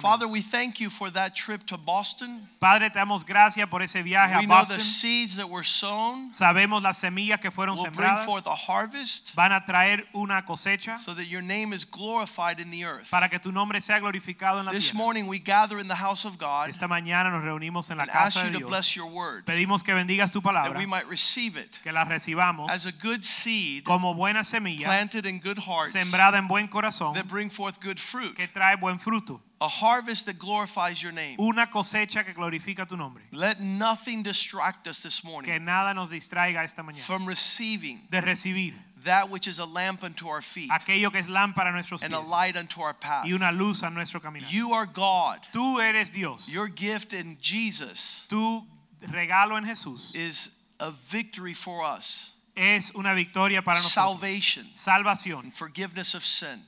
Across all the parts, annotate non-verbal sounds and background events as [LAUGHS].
Father, we thank you for that trip to Boston. Padre, te damos gracias por ese viaje We a know the seeds that were sown Sabemos las semillas que fueron will bring forth a harvest van a traer una cosecha so that your name is glorified in the earth. para que tu nombre sea glorificado en la This tierra. morning we gather in the house of God Esta mañana nos reunimos en la and ask casa you de to Dios. bless your word Pedimos que bendigas tu palabra. that we might receive it que la recibamos as a good seed como buena semilla planted in good hearts sembrada en buen corazón that bring forth good fruit. que trae buen fruto. A harvest that glorifies your name. Una cosecha que glorifica tu nombre. Let nothing distract us this morning. Que nada nos distraiga esta mañana from receiving de recibir that which is a lamp unto our feet aquello que es lámpara a nuestros and a light unto our path. y una luz a nuestro caminar. You are God. Tú eres Dios. Your gift in Jesus Tu regalo en Jesús is a victory for us. es una victoria para nosotros. Salvation Salvación, and forgiveness of sin.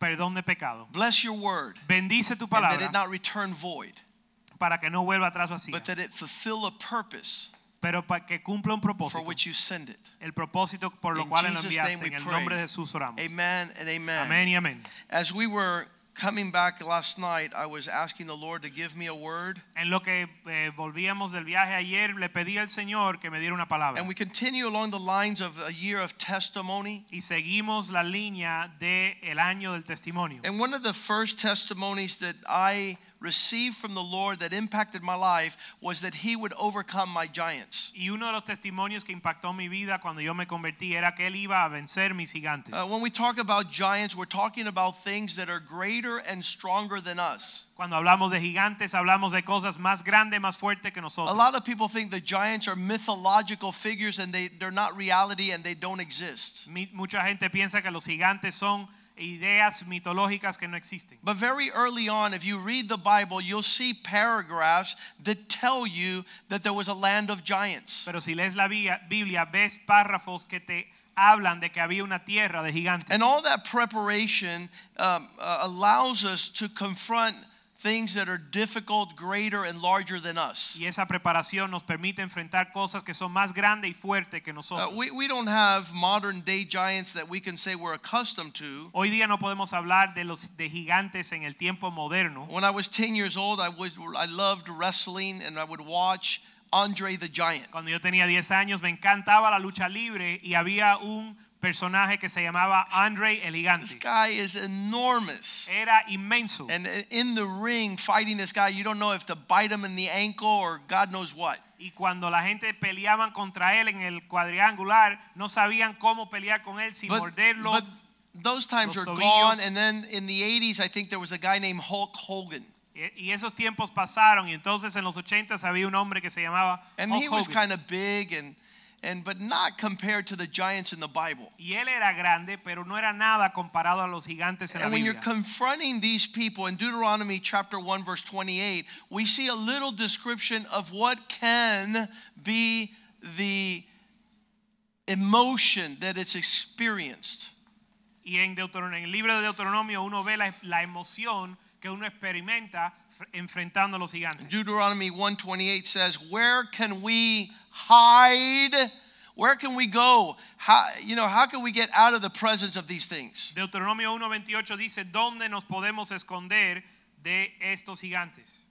Perdón de pecado. Bless your word. Bendice tu And that it not return void, para que no vuelva atrás vacía, but that it fulfill a purpose pero para que cumpla un for which you send it. El propósito por lo In cual lo enviaste. En el nombre de Jesús oramos. Amen and amen. Amén y amén. As we were coming back last night, I was asking the Lord to give me a word. En lo que eh, volvíamos del viaje ayer, le pedí al Señor que me diera una palabra. And we continue along the lines of a year of testimony. Y seguimos la línea del el año del testimonio. And one of the first testimonies that I received from the Lord that impacted my life was that He would overcome my giants. Y uno de los testimonios que impactó mi vida cuando yo me convertí era que él iba a vencer mis gigantes. Uh, when we talk about giants, we're talking about things that are greater and stronger than us. Cuando hablamos de gigantes, hablamos de cosas más grandes, más fuertes que nosotros. A lot of people think the giants are mythological figures and they, they're not reality and they don't exist. Mucha gente piensa que los gigantes son ideas mitológicas que no existen. But very early on, if you read the Bible, you'll see paragraphs that tell you that there was a land of giants. Pero si lees la Biblia, ves párrafos que te hablan de que había una tierra de gigantes. And all that preparation um, uh, allows us to confront things that are difficult, greater, and larger than us. Y esa preparación nos permite enfrentar cosas que son más grandes y fuertes que Uh, nosotros. we, we don't have modern day giants that we can say we're accustomed to. Hoy día no podemos hablar de los de gigantes en el tiempo moderno. When I was 10 years old, I, was, I loved wrestling and I would watch Andre the Giant. Cuando yo tenía 10 años me encantaba la lucha libre y había un personaje que se llamaba Andre el This gigante. guy is enormous. Era inmenso. And in the ring, fighting this guy, you don't know if to bite him in the ankle or God knows what. Y cuando la gente peleaban contra él en el cuadrangular, no sabían cómo pelear con él sin But, morderlo. but those times are gone. And then in the 80s, I think there was a guy named Hulk Hogan. Y esos tiempos pasaron y entonces en los 80 había un hombre que se llamaba And Hulk he was Hogan. kind of big and, and but not compared to the giants in the Bible. Y él era grande, pero no era nada comparado a los gigantes en la And when you're confronting these people in Deuteronomy chapter 1 verse 28, we see a little description of what can be the emotion that it's experienced. Y en, Deuteronomio, en el libro de Deuteronomio uno ve la, la emoción que uno experimenta enfrentando a los gigantes. Deuteronomy 128 says, "Where can we hide? Where can we go? How you know, how can we get out of the presence of these things?" Deuteronomio 1:28 dice, ¿dónde nos podemos esconder de estos gigantes?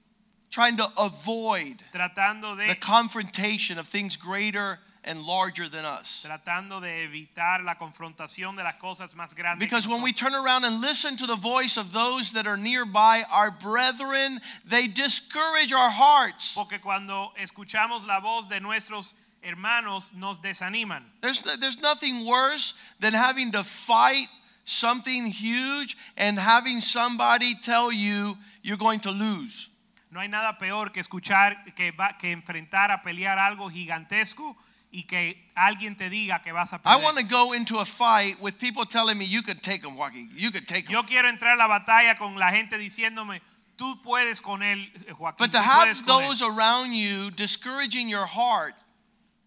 Trying to avoid Tratando the confrontation of things greater and larger than us. tratando de evitar la confrontación de las cosas más grandes. Because when we turn around and listen to the voice of those that are nearby, our brethren, they discourage our hearts. Porque cuando escuchamos la voz de nuestros hermanos nos desaniman. There's, there's nothing worse than having to fight something huge and having somebody tell you you're going to lose. No hay nada peor que escuchar que, va, que enfrentar a pelear algo gigantesco y que alguien te diga que vas a I perder. want to go into a fight with people telling me you could take them, Joaquin. You could take them. Yo quiero entrar a la batalla con la gente diciéndome, Tú puedes con él, eh, Joaquín. But to have él. those around you discouraging your heart,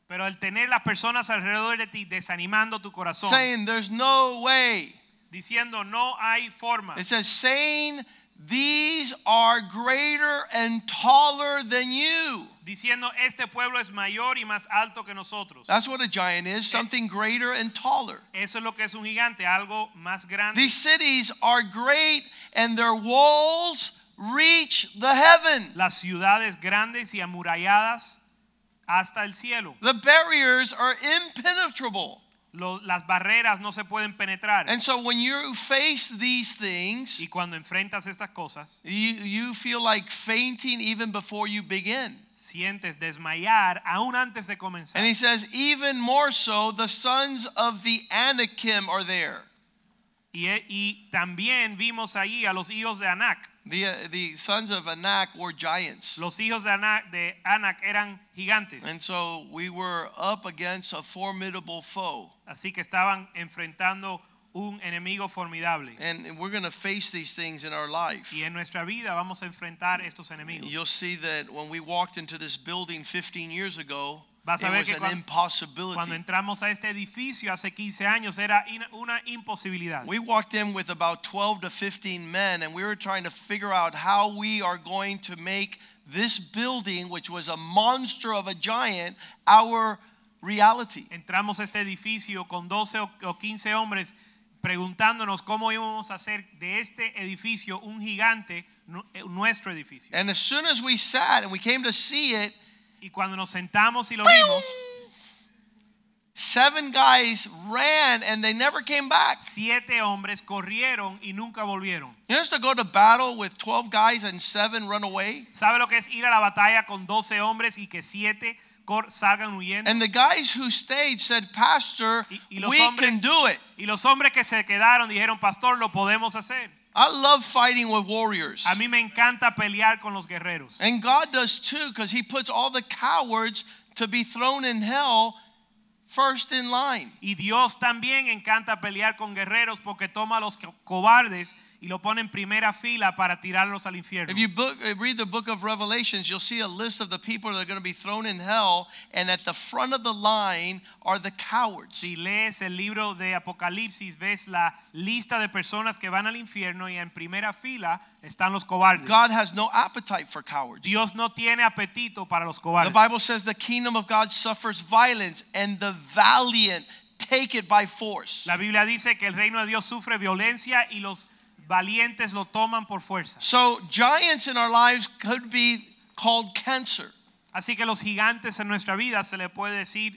Pero el tener las personas alrededor de ti desanimando tu corazón, saying there's no way. diciendo no hay forma. It says, saying these are greater and taller than you. Diciendo este pueblo es mayor y más alto que nosotros. That's what a giant is, something greater and taller. Eso es lo que es un gigante, algo más grande. These cities are great and their walls reach the heaven. Las ciudades grandes y amuralladas hasta el cielo. The barriers are impenetrable. Lo- las barreras no se pueden penetrar. And so when you face these things, y cuando enfrentas estas cosas, you, you feel like fainting even before you begin. sientes desmayar aún antes de comenzar. And he says, even more so, the sons of the Anakim are there. Y también vimos allí a los hijos de Anak. The, uh, the sons of Anak were giants. Los hijos de Anak, de Anak eran gigantes. And so we were up against a formidable foe. Así que estaban enfrentando un enemigo formidable. And we're going to face these things in our life. Y en nuestra vida vamos a enfrentar estos enemigos. You'll see that when we walked into this building 15 years ago, Vas a it ver was que an impossibility. Cuando entramos a este edificio hace 15 años era in- una imposibilidad. We walked in with about 12 to 15 men, and we were trying to figure out how we are going to make this building, which was a monster of a giant, our reality. Entramos a este edificio con 12 o o 15 hombres preguntándonos cómo íbamos a hacer de este edificio un gigante, eh, nuestro edificio. And as soon as we sat and we came to see it, Y cuando nos sentamos y lo vimos, seven guys ran and they never came back. siete hombres corrieron y nunca volvieron. You know, to go to battle with 12 guys and seven run away? ¿Sabe lo que es ir a la batalla con 12 hombres y que siete cor- salgan huyendo? And the guys who stayed said, Pastor, Y- y los we hombres- can do it. Y los hombres que se quedaron dijeron, pastor, lo podemos hacer. I love fighting with warriors. A mí me encanta pelear con los guerreros. And God does too, because He puts all the cowards to be thrown in hell first in line. Y Dios también encanta pelear con guerreros porque toma a los co- cobardes y lo pone en primera fila para tirarlos al infierno. If you book, uh, read the book of Revelations, you'll see a list of the people that are going to be thrown in hell, and at the front of the line are the cowards. Si lees el libro de Apocalipsis, ves la lista de personas que van al infierno y en primera fila están los cobardes. God has no appetite for cowards. Dios no tiene apetito para los cobardes. The. Bible says the kingdom of God suffers violence, and the valiant take it by force. La Biblia dice que el reino de Dios sufre violencia y los valientes lo toman por fuerza. So, giants in our lives could be called cancer. Así que los gigantes en nuestra vida se le puede decir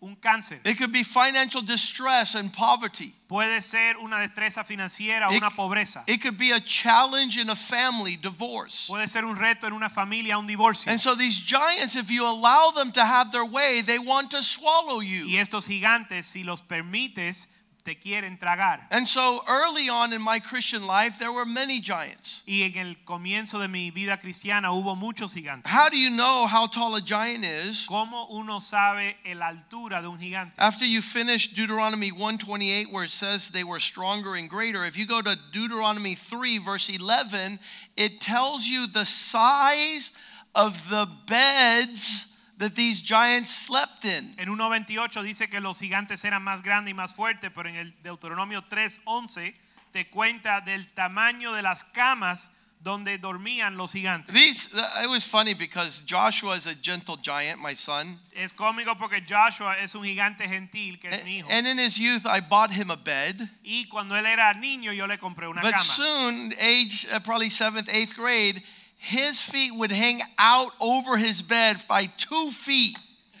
un cáncer. It could be financial distress and poverty. Puede ser una destreza financiera o It- una pobreza. It could be a challenge in a family, divorce. Puede ser un reto en una familia, un divorcio. And so, these giants, if you allow them to have their way, they want to swallow you. Y estos gigantes, si los permites, te quieren tragar. And so, early on in my Christian life, there were many giants. Y en el comienzo de mi vida cristiana hubo muchos gigantes. How do you know how tall a giant is? ¿Cómo uno sabe la altura de un gigante? After you finish Deuteronomy 128, where it says they were stronger and greater, if you go to Deuteronomy 3, verse 11, it tells you the size of the beds that these giants slept in. En 1.28 dice que los gigantes eran más grandes y más fuertes, pero en el Deuteronomio 3.11 te cuenta del tamaño de las camas donde dormían los gigantes. These, uh, it was funny because Joshua is a gentle giant, my son. Es cómico porque Joshua es un gigante gentil que es mi hijo. And in his youth, I bought him a bed. Y cuando él era niño yo le compré una But cama. soon, age uh, probably seventh, eighth grade, his feet would hang out over his bed by two feet.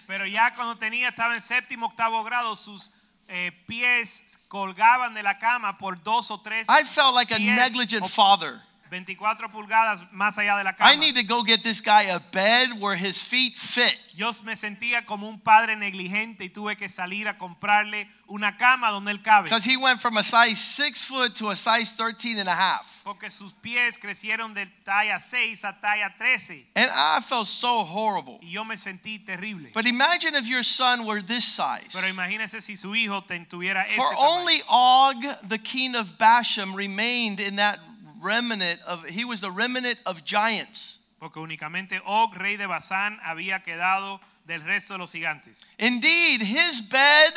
Pero ya cuando tenía, estaba en séptimo, octavo grado, sus eh, pies colgaban de la cama por dos o tres I felt like a negligent father. 24 pulgadas más allá de la cama. I need to go get this guy a bed where his feet fit. Yo me sentía como un padre negligente y tuve que salir a comprarle una cama donde él cabe. Because he went from a size six foot to a size 13 and a half. Porque sus pies crecieron de talla 6 a talla 13. And I felt so horrible. Y yo me sentí terrible. But imagine if your son were this size. Pero imagínese si su hijo tuviera este For only Og, the king of Bashan remained in that remnant of he was the remnant of giants. Porque únicamente Og, rey de Basán, había quedado del resto de los gigantes. Indeed, his bed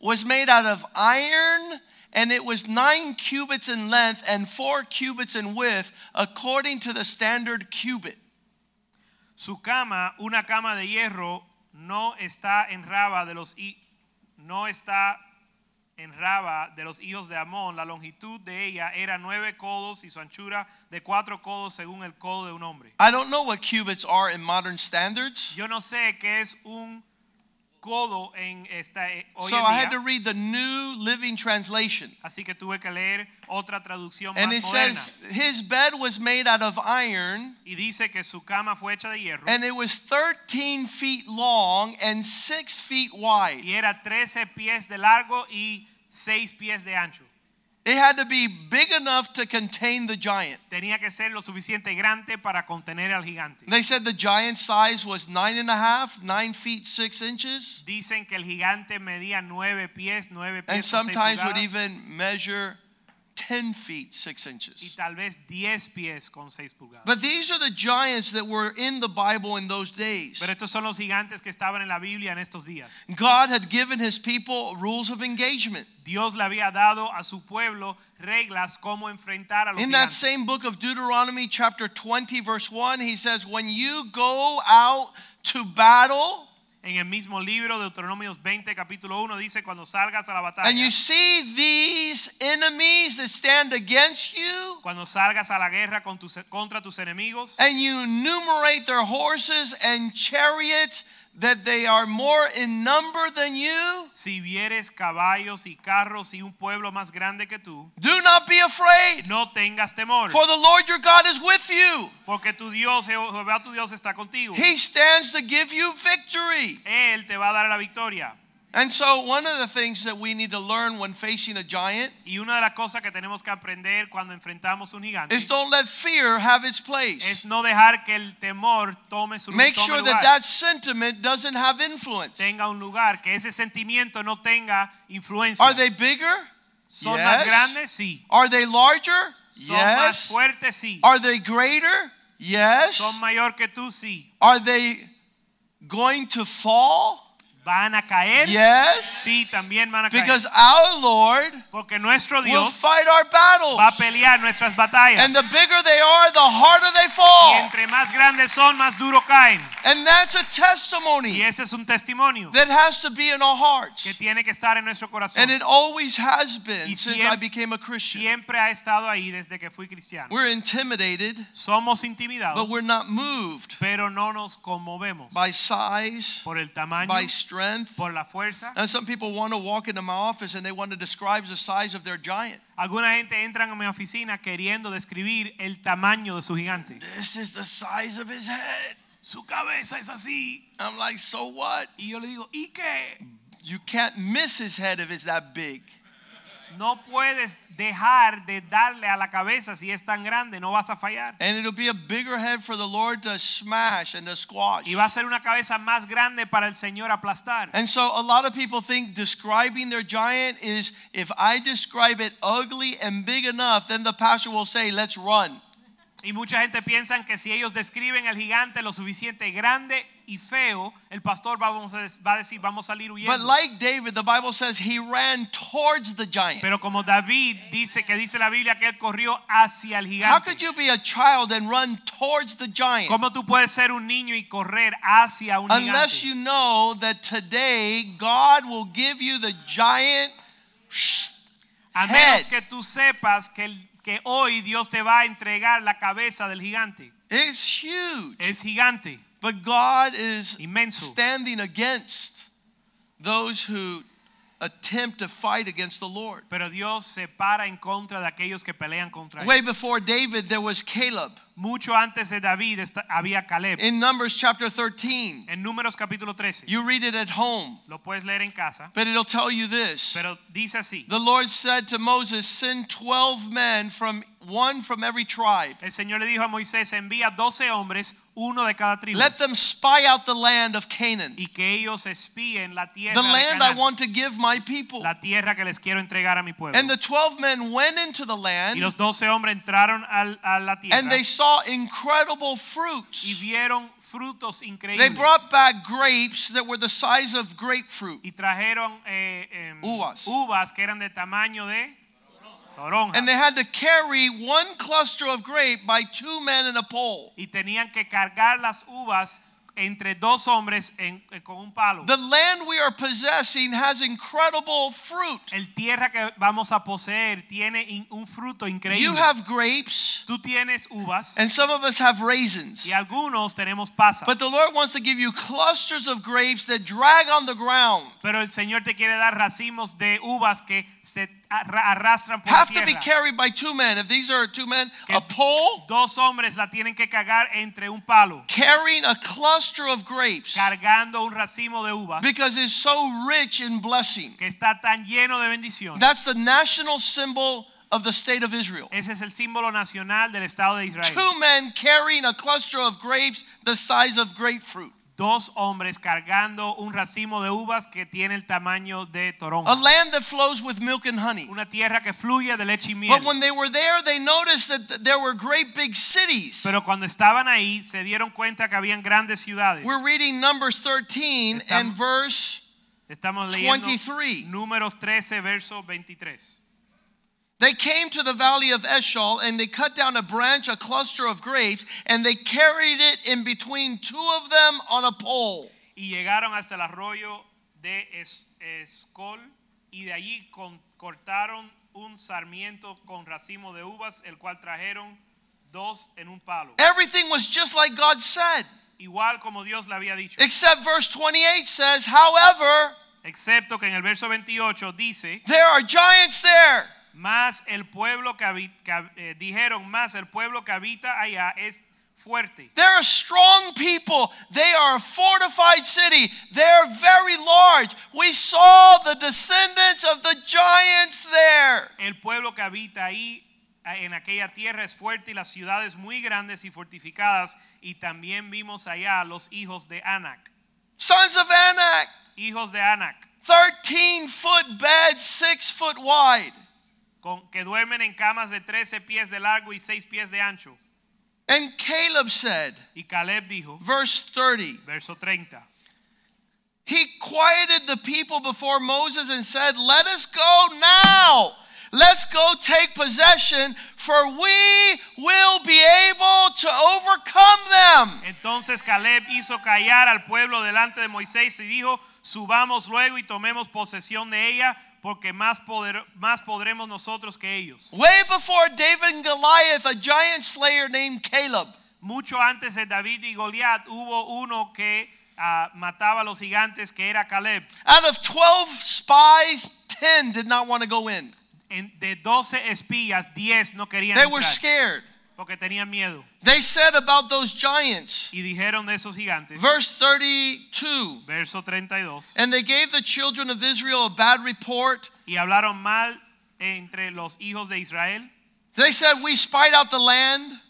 was made out of iron, and it was nine cubits in length and four cubits in width, according to the standard cubit. Su cama, una cama de hierro, no está en Raba de los no está en Raba de los hijos de Amón. La longitud de ella era nueve codos y su anchura de cuatro codos según el codo de un hombre. I don't know what cubits are in modern standards, Yo no sé qué es un codo en esta eh, hoy so en I had día. to read the New Living Translation. Así que tuve que leer otra traducción And más it moderna. says his bed was made out of iron, y dice que su cama fue hecha de hierro and it was 13 feet long and 6 feet wide. y era 13 pies de largo y 6 pies de ancho. It had to be big enough to contain the giant. Tenía que ser lo suficiente grande para contener al gigante. They said the giant size was nine and a half, nine feet six inches, Dicen que el gigante medía 9 pies, 9 and pies seis sometimes would even measure 10 feet six y inches. tal vez 10 pies con 6 pulgadas. But these are the giants that were in the Bible in those days. Pero estos son los gigantes que estaban en la Biblia en estos días. God had given his people rules of engagement. Dios le había dado a su pueblo reglas cómo enfrentar a los In that same book of Deuteronomy, chapter 20, verse 1, he says, When you go out to battle En el mismo libro de Deuteronomios 20 capítulo 1 dice cuando salgas a la batalla and you see these enemies that stand against you, cuando salgas a la guerra con tus- contra tus enemigos and you enumerate their horses and chariots that they are more in number than you, si vieres caballos y carros y un pueblo más grande que tú do not be afraid, no tengas temor for the Lord your God is with you. porque tu Dios Jehová tu Dios está contigo He stands to give you victory. él te va a dar la victoria And so, one of the things that we need to learn when facing a giant y una de las cosas que tenemos que aprender cuando enfrentamos un gigante is don't let fear have its place. es no dejar que el temor tome su Make tome sure lugar. that that sentiment doesn't have influence. tenga un lugar que ese sentimiento no tenga influencia Are they bigger? son Yes. más grandes sí Are they larger? son más Yes. fuertes sí Are they greater? Yes. son mayor que tú sí Are they going to fall? Van a caer Yes. sí también van a caer Because our Lord porque nuestro will Dios fight our battles. va a pelear nuestras batallas And the bigger they are, the harder they y fall. entre más grandes son más duro caen And that's a y testimony ese es un testimonio that has to be in our hearts. que tiene que estar en nuestro corazón And it always has been Y since I became a Christian. siempre ha estado ahí desde que fui cristiano We're intimidated, somos but intimidados we're not moved pero no nos conmovemos by size, por el tamaño by strength. Por la fuerza And some people want to walk into my office and they want to describe the size of their giant. alguna gente entra en mi oficina queriendo describir el tamaño de su gigante This is the size of his head. su cabeza es así I'm like, so what? y yo le digo ¿y qué? You can't miss his head if it's that big. No puedes dejar de darle a la cabeza si es tan grande no vas a fallar And it'll be a bigger head for the Lord to smash and to squash. y va a ser una cabeza más grande para el Señor aplastar And so a lot of people think describing their giant is if I describe it ugly and big enough, then the pastor will say, let's run. Y mucha gente piensa que si ellos describen el gigante lo suficiente grande y feo, el pastor va, vamos a, va a decir vamos a salir huyendo. But like David, the Bible says he ran towards the giant. Pero como David dice que dice la Biblia que él corrió hacia el gigante. How could you be a child and run towards the giant? ¿Cómo tú puedes ser un niño y correr hacia un Unless gigante? you know that today God will give you the giant. A menos head. que tú sepas que, que hoy Dios te va a entregar la cabeza del gigante. It's huge. Es gigante. But God is Inmenso. standing against those who attempt to fight against the Lord. Pero Dios se para en contra de aquellos que pelean contra él. Way before David, there was Caleb. Mucho antes de David había Caleb. In Numbers chapter 13, En Números capítulo 13. you read it at home, Lo puedes leer en casa. but it'll tell you this. Pero dice así. The Lord said to Moses, Send 12 men from one from every tribe. El Señor le dijo a Moisés, envía 12 hombres, uno de cada tribu, Let them spy out the land of Canaan, y que ellos espíen la tierra, the land I want to give my people. la tierra que les quiero entregar a mi pueblo. And the 12 men went into the y land los 12 hombres entraron al- a la tierra and they saw incredible y fruits. vieron frutos increíbles. They brought back grapes that were the size of grapefruit. y trajeron eh, em, Uvas. uvas que eran de tamaño de toronja. And they had to carry one cluster of grape by two men in a pole. y tenían que cargar las uvas entre dos hombres en- eh, con un palo. The land we are possessing has incredible fruit. El tierra que vamos a poseer tiene un fruto increíble. You have grapes, Tú tienes uvas and some of us have raisins. y algunos tenemos pasas. But the Lord wants to give you clusters of grapes that drag on the ground, Pero el Señor te quiere dar racimos de uvas que se arrastran por have to be carried by two men. If these are two men, Que a pole Dos hombres la tienen que cargar entre un palo, carrying a cluster of grapes cargando un racimo de uvas because it's so rich in blessing. que está tan lleno de bendición. That's the national symbol of the state of Israel. Ese es el símbolo nacional del Estado de Israel. Two men carrying a cluster of grapes the size of grapefruit. Dos hombres cargando un racimo de uvas que tiene el tamaño de A toronja. land that flows with milk and honey. Una tierra que fluye de leche y miel. But when they were there, they noticed that th- there were great big cities. Pero cuando estaban ahí se dieron cuenta que habían grandes ciudades. We're reading Numbers 13 and Estamos- verse Estamos leyendo 23. Números 13, verso 23. They came to the valley of Eshcol and they cut down a branch, a cluster of grapes, and they carried it in between two of them on a pole. Y llegaron hasta el arroyo de Es- Escol y de allí con- cortaron un sarmiento con racimo de uvas, el cual trajeron dos en un palo. Everything was just like God said, Igual como Dios le había dicho. except verse 28 says, however, Excepto que en el verso 28 dice, there are giants there. Más el pueblo que, habi- que eh, dijeron, más el pueblo que habita allá es fuerte. They're a strong people. They are a fortified city. They're very large. We saw the descendants of the giants there. El pueblo que habita ahí en aquella tierra es fuerte y las ciudades muy grandes y fortificadas y también vimos allá los hijos de Anak. Sons of Anak, Hijos de Anak 13 foot beds, 6 foot wide. Con, que duermen en camas de 13 pies de largo y 6 pies de ancho. And Caleb said, Y Caleb dijo, verse 30, verso 30, he quieted the people before Moses and said, Let us go now. Let's go take possession, for we will be able to overcome them. Entonces Caleb hizo callar al pueblo delante de Moisés y dijo, subamos luego y tomemos posesión de ella, porque más, poder, más podremos nosotros que ellos. Way before David and Goliath, a giant slayer named Caleb. Mucho antes de David y Goliat hubo uno que ah, mataba a los gigantes, que era Caleb. Out of 12 spies, 10 did not want to go in. En- de 12 espías, 10 no querían They were entrar scared. porque tenían miedo. They said about those giants, Y dijeron de esos gigantes, verse 32, verso 32, and they gave the children of Israel a bad report. y hablaron mal entre los hijos de Israel. They said, We spied out the land.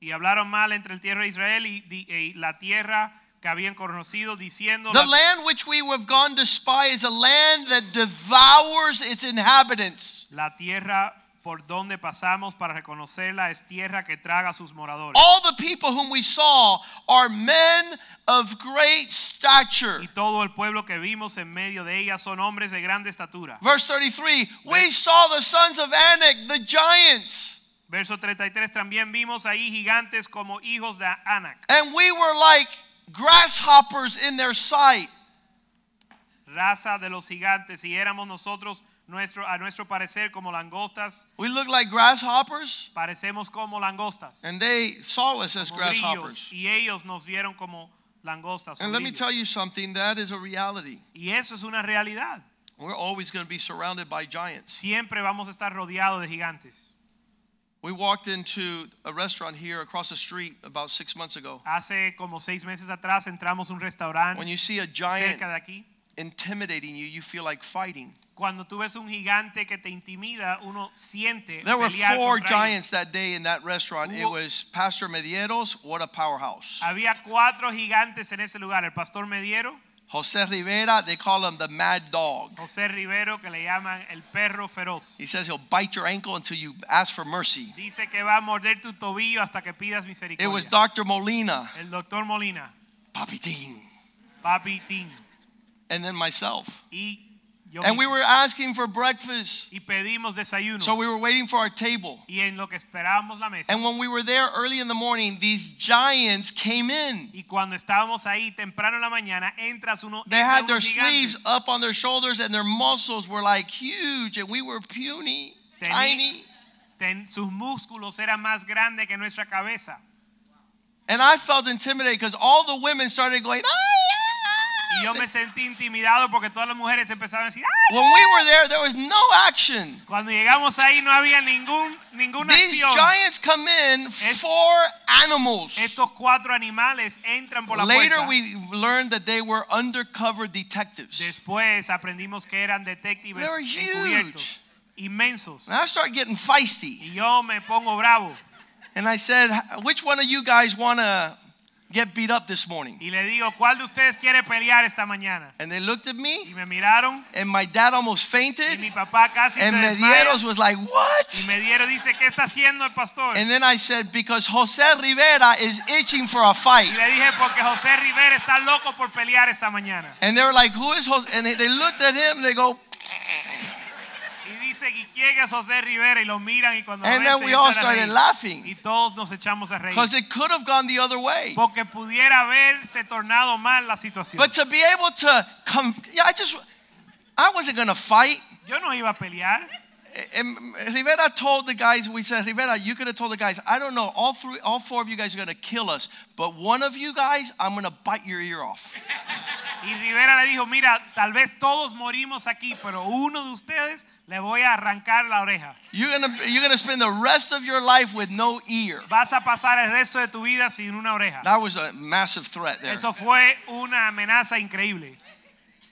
Y hablaron mal entre el tierra de Israel y, di- y la tierra que habían conocido diciendo The land which we have gone to spy is a land that devours its inhabitants. la tierra por donde pasamos para reconocerla es tierra que traga sus moradores. All the people whom we saw are men of great stature. Y todo el pueblo que vimos en medio de ella son hombres de grande estatura. Verse 33 We saw the sons of Anak, the giants, Verso 33 también vimos ahí gigantes como hijos de Anak, and we were like grasshoppers in their sight. raza de los gigantes, y éramos nosotros nuestro, a nuestro parecer como langostas, We look like grasshoppers, parecemos como langostas. and they saw us as grasshoppers. y ellos nos vieron como langostas. And let me tell you something that is a reality. Y eso es una realidad. We're always going to be surrounded by giants. Siempre vamos a estar rodeados de gigantes. We walked into a restaurant here across the street about six months ago. Hace como seis meses atrás entramos a un restaurante When you see a giant cerca de aquí. intimidating you, you feel like fighting. Cuando tú ves un gigante que te intimida, uno siente There were pelear four contra ellos. giants that day in that restaurant. It Hubo- was Pastor Medieros, what a powerhouse. Había cuatro gigantes en ese lugar. El pastor Mediero, Jose Rivera, they call him the mad dog. José Rivero, que le llaman el perro feroz. He says he'll bite your ankle until you ask for mercy. Dice que va a morder tu tobillo hasta que pidas misericordia. It was. Dr. Molina, El doctor Molina, Papitín, Papi Tim and then myself. y yo And we were asking for breakfast. y pedimos desayuno. So we were waiting for our table. y en lo que esperábamos la mesa. And when we were there early in the morning, these giants came in. y cuando estábamos ahí temprano en la mañana, entras uno They had their unos sleeves up on their shoulders and their muscles were like huge and we were puny, Teni- tiny. Ten- sus músculos eran más grandes que nuestra cabeza. And I felt intimidated because all the women started going, ah, Y yo me sentí intimidado porque todas las mujeres empezaban a decir, ¡ay! When we were there, there was no action. Cuando llegamos ahí no había ningún, ninguna These acción. giants come in for animals. Estos cuatro animales entran por la Later, puerta. we learned that they were undercover detectives. Después aprendimos que eran detectives They were encubiertos, inmensos. And I started getting feisty. Y yo me pongo bravo And I said, Which one of you guys want to get beat up this morning? y le digo, ¿cuál de ustedes quiere pelear esta mañana? And they looked at me. Y me, miraron and my dad almost fainted. y mi papá casi And se. Medieros was like, "What?" Y? Mediero dice, ¿qué está haciendo el pastor? And then I said, Because Jose Rivera is itching for a fight. Y le dije, porque José Rivera está loco por pelear esta mañana. And they were like, Who is Jose? And they, they looked at him, And they go, Y dice, ¿y quién es José Rivera? Y lo miran y cuando lo And ven then we all started laughing. Y todos nos echamos a reír. Because it could have gone the other way. Porque pudiera haberse tornado mal la situación. But to be able to come, yeah, I just, I wasn't going to fight. Yo no iba a pelear. And Rivera told the guys, we said, Rivera, you could have told the guys, I don't know, all three, all four of you guys are going to kill us, but one of you guys, I'm going to bite your ear off. [LAUGHS] Y Rivera le dijo, mira, tal vez todos morimos aquí, pero uno de ustedes le voy a arrancar la oreja. You're going to, you're going to spend the rest of your life with no ear. Vas a pasar el resto de tu vida sin una oreja. That was a massive threat there. Eso fue una amenaza increíble.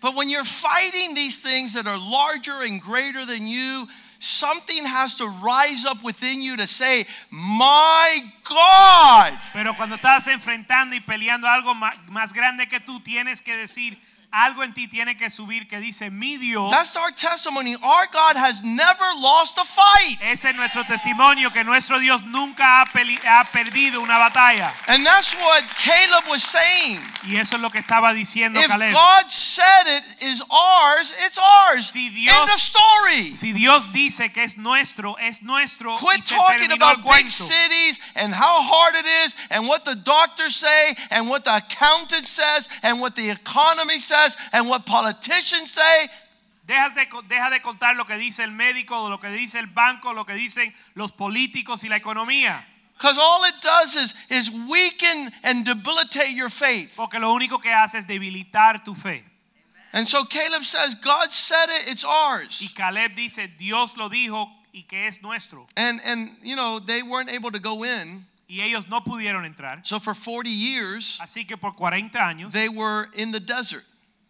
But when you're fighting these things that are larger and greater than you, something has to rise up within you to say, My God. Pero cuando estás enfrentando y peleando algo más grande que tú, tienes que decir, algo en ti tiene que subir que dice, mi Dios. That's our testimony. Our God has never lost a fight. Ese es nuestro testimonio que nuestro Dios nunca ha, ha perdido una batalla. And that's what Caleb was saying. Y eso es lo que estaba diciendo If Caleb. God said it is ours, it's ours. Si Dios- End of story. Si Dios dice que es nuestro, es nuestro. Quit y se talking about big cities and how hard it is and what the doctors say and what the accountant says and what the economy says and what politicians say. Dejas de, deja de contar lo que dice el médico, lo que dice el banco, lo que dicen los políticos y la economía. Because all it does is, is weaken and debilitate your faith. Porque lo único que hace es debilitar tu fe. And so Caleb says, God said it, it's ours. Y Caleb dice, Dios lo dijo y que es nuestro. And, and you know, they weren't able to go in. Y ellos no pudieron entrar. So for 40 years, Así que por 40 años they were in the desert.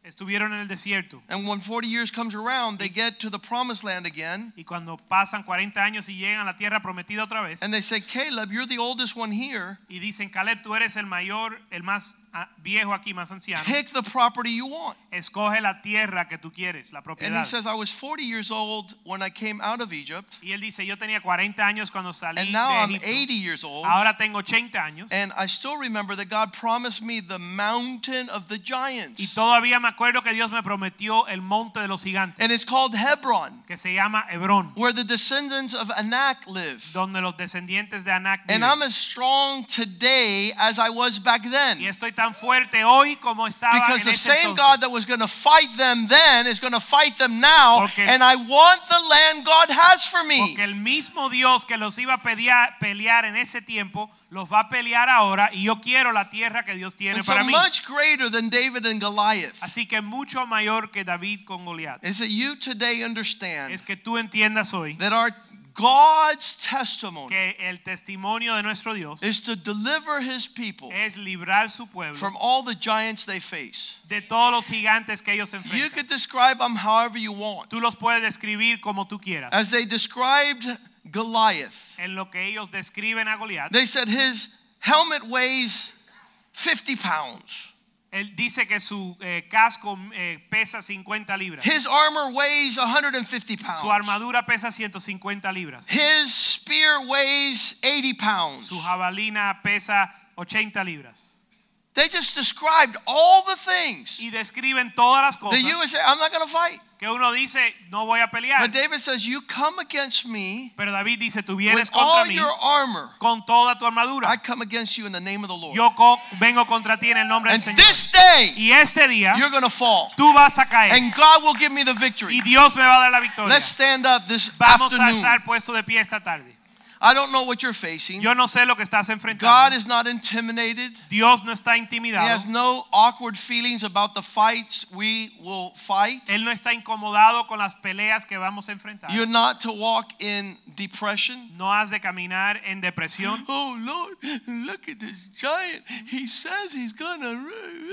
Estuvieron en el desierto. And when 40 years comes around, they get to the promised land again. Y cuando pasan 40 años y llegan a la tierra prometida otra vez. And they say, Caleb, you're the oldest one here. Y dicen, Caleb, tú eres el mayor, el más viejo aquí, más anciano. Pick the property you want. Escoge la tierra que tú quieres, la propiedad. And he says, I was 40 years old when I came out of Egypt. Y él dice, yo tenía 40 años cuando salí And now de I'm Egipto. 80 years old. Ahora tengo 80 años. And I still remember that God promised me the mountain of the giants. Y todavía me acuerdo que Dios me prometió el monte de los gigantes, And it's called Hebron, que se llama Hebrón, where the descendants of Anak live. donde los descendientes de Anac And. I'm as strong today as I was back then. Y estoy tan fuerte hoy como estaba Because en the ese same entonces. God that was going to fight them then is going to fight them now. Porque- And I want the land God has for me. Porque el mismo Dios que los iba a pelear, pelear en ese tiempo, los va a pelear ahora y yo quiero la tierra que Dios tiene And so para mí. much greater than David and Goliath Así que mucho mayor que David con Goliat. is that you today understand Es que tú entiendas hoy that our God's testimony que el testimonio de nuestro Dios is to deliver his people es librar su pueblo from all the giants they face. de todos los gigantes que ellos You enfrentan. could describe them however you want. Tú los puedes describir como tú quieras. As they described Goliath, En lo que ellos describen a Goliat, they said his helmet weighs 50 pounds. Él dice que su eh, casco eh, pesa 50 libras. His armor weighs 150 Su pounds. armadura pesa 150 libras. His spear weighs 80 pounds. Su jabalina pesa 80 libras. They just described all the things Y describen todas las that cosas you would say, I'm not going to fight. que uno dice, no voy a pelear. But David says, You come against me Pero David dice, tú with vienes all mí your armor. con toda tu I come against you in the name of the Lord. Yo vengo contra ti en el nombre del And Señor. this day, Y este día you're going to fall. tú vas a caer And God will give me the victory. y Dios me va a dar la victoria. Let's stand up this Vamos a estar puesto de pie esta tarde. I don't know what you're facing. Yo no sé lo que estás God is not intimidated. Dios no está intimidado. He has no awkward feelings about the fights we will fight. Él no está incomodado con las peleas que vamos a enfrentar. You're not to walk in depression. No has de caminar en depresión. Oh Lord, look at this giant. He says he's gonna.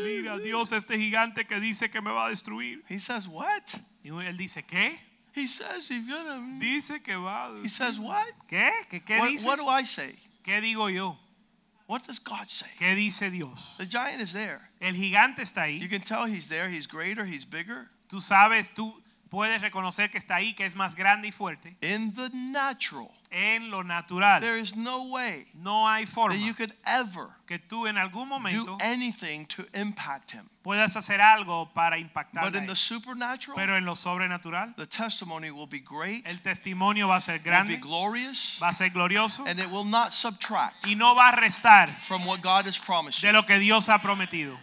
Mira, Dios, este gigante que dice que me va a destruir. He says what? Y él dice, ¿qué? He says he's gonna. Dice que va He says what? ¿Qué? ¿Qué, qué What, dice? what do I say? ¿Qué digo yo? What does God say? ¿Qué dice Dios? The giant is there. El gigante está You can tell he's there. He's greater. He's bigger. Tú sabes, tú puedes reconocer que está ahí, que es más grande y fuerte. In the natural, En lo natural, there is no way no hay forma that you could ever que tú en algún do momento anything to impact him. puedas hacer algo para impactar. But in the supernatural, Pero en lo sobrenatural, the testimony will be great, el testimonio va a ser will be grande, glorious, va a ser glorioso and it will not subtract y no va a restar from what God has promised de lo que Dios ha prometido.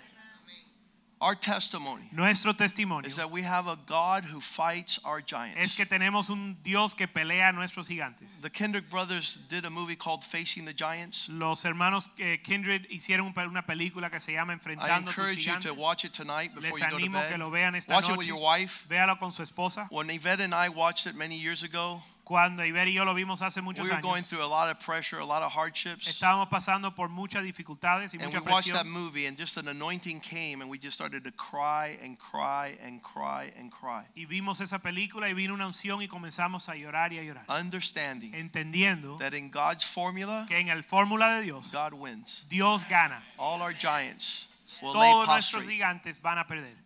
Our testimony Nuestro testimonio is that we have a God who fights our giants. es que tenemos un Dios que pelea a nuestros gigantes. The Kendrick brothers did a movie called Facing the Giants. Los hermanos eh, Kendrick hicieron un una película que se llama I Enfrentando a tus encourage you to watch it tonight before Les you go to animo que bed. lo vean esta Watch it noche. with your wife. Véalo con su esposa. When Yvette and I watched it many years ago, Cuando Iber y yo lo vimos hace we muchos were going años, through a lot of pressure, a lot of hardships. estábamos pasando por muchas dificultades y And we mucha watched that presión. movie, and just an anointing came, and we just started to cry and cry and cry and cry, Y vimos esa película y vino una unción y comenzamos a llorar y a llorar. understanding Entendiendo that in God's formula, que en el fórmula de Dios, God wins. Dios gana. All our giants will lay Todos nuestros prostrate. gigantes van a perder.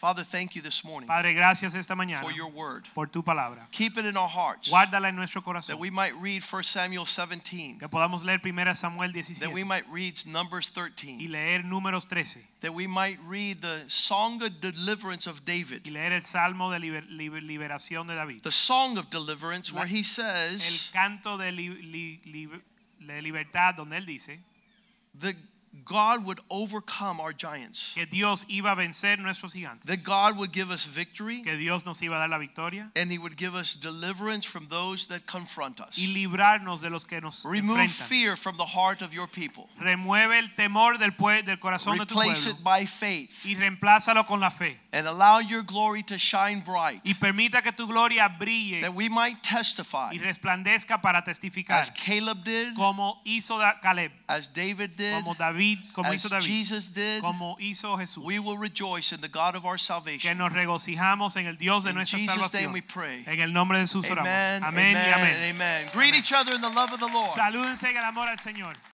Father, thank you this morning Padre, gracias esta mañana for your word. por tu palabra. Keep it in our hearts Guárdala en nuestro that we might read 1 Samuel 17, Que podamos leer 1 Samuel that we might read Numbers y 13, leer Números 13 that we might read the song of deliverance of David, y leer el Salmo de liber- liber- liberación de David. the song of deliverance where he says El canto de, li- li- li- de libertad donde él dice that God would overcome our giants, que Dios iba a vencer nuestros gigantes. that God would give us victory, Que Dios nos iba a dar la victoria and he would give us deliverance from those that confront us. y librarnos de los que nos Remove enfrentan. fear from the heart of your people. Remueve el temor del, del corazón de tu Replace pueblo it by faith y reemplázalo con la fe. and allow your glory to shine bright Y permita que tu gloria brille that we might testify y resplandezca para testificar as Caleb did, como hizo Caleb, as David did, como David, como as hizo David, Jesus did. como hizo Jesús. We will rejoice in the God of our Que salvation. nos regocijamos en el Dios de In nuestra Jesus' name we pray. En el nombre de Jesús oramos. Amen, Amén amen, amén. amen. Greet each other in the love of the Lord. Salúdense en el amor al Señor.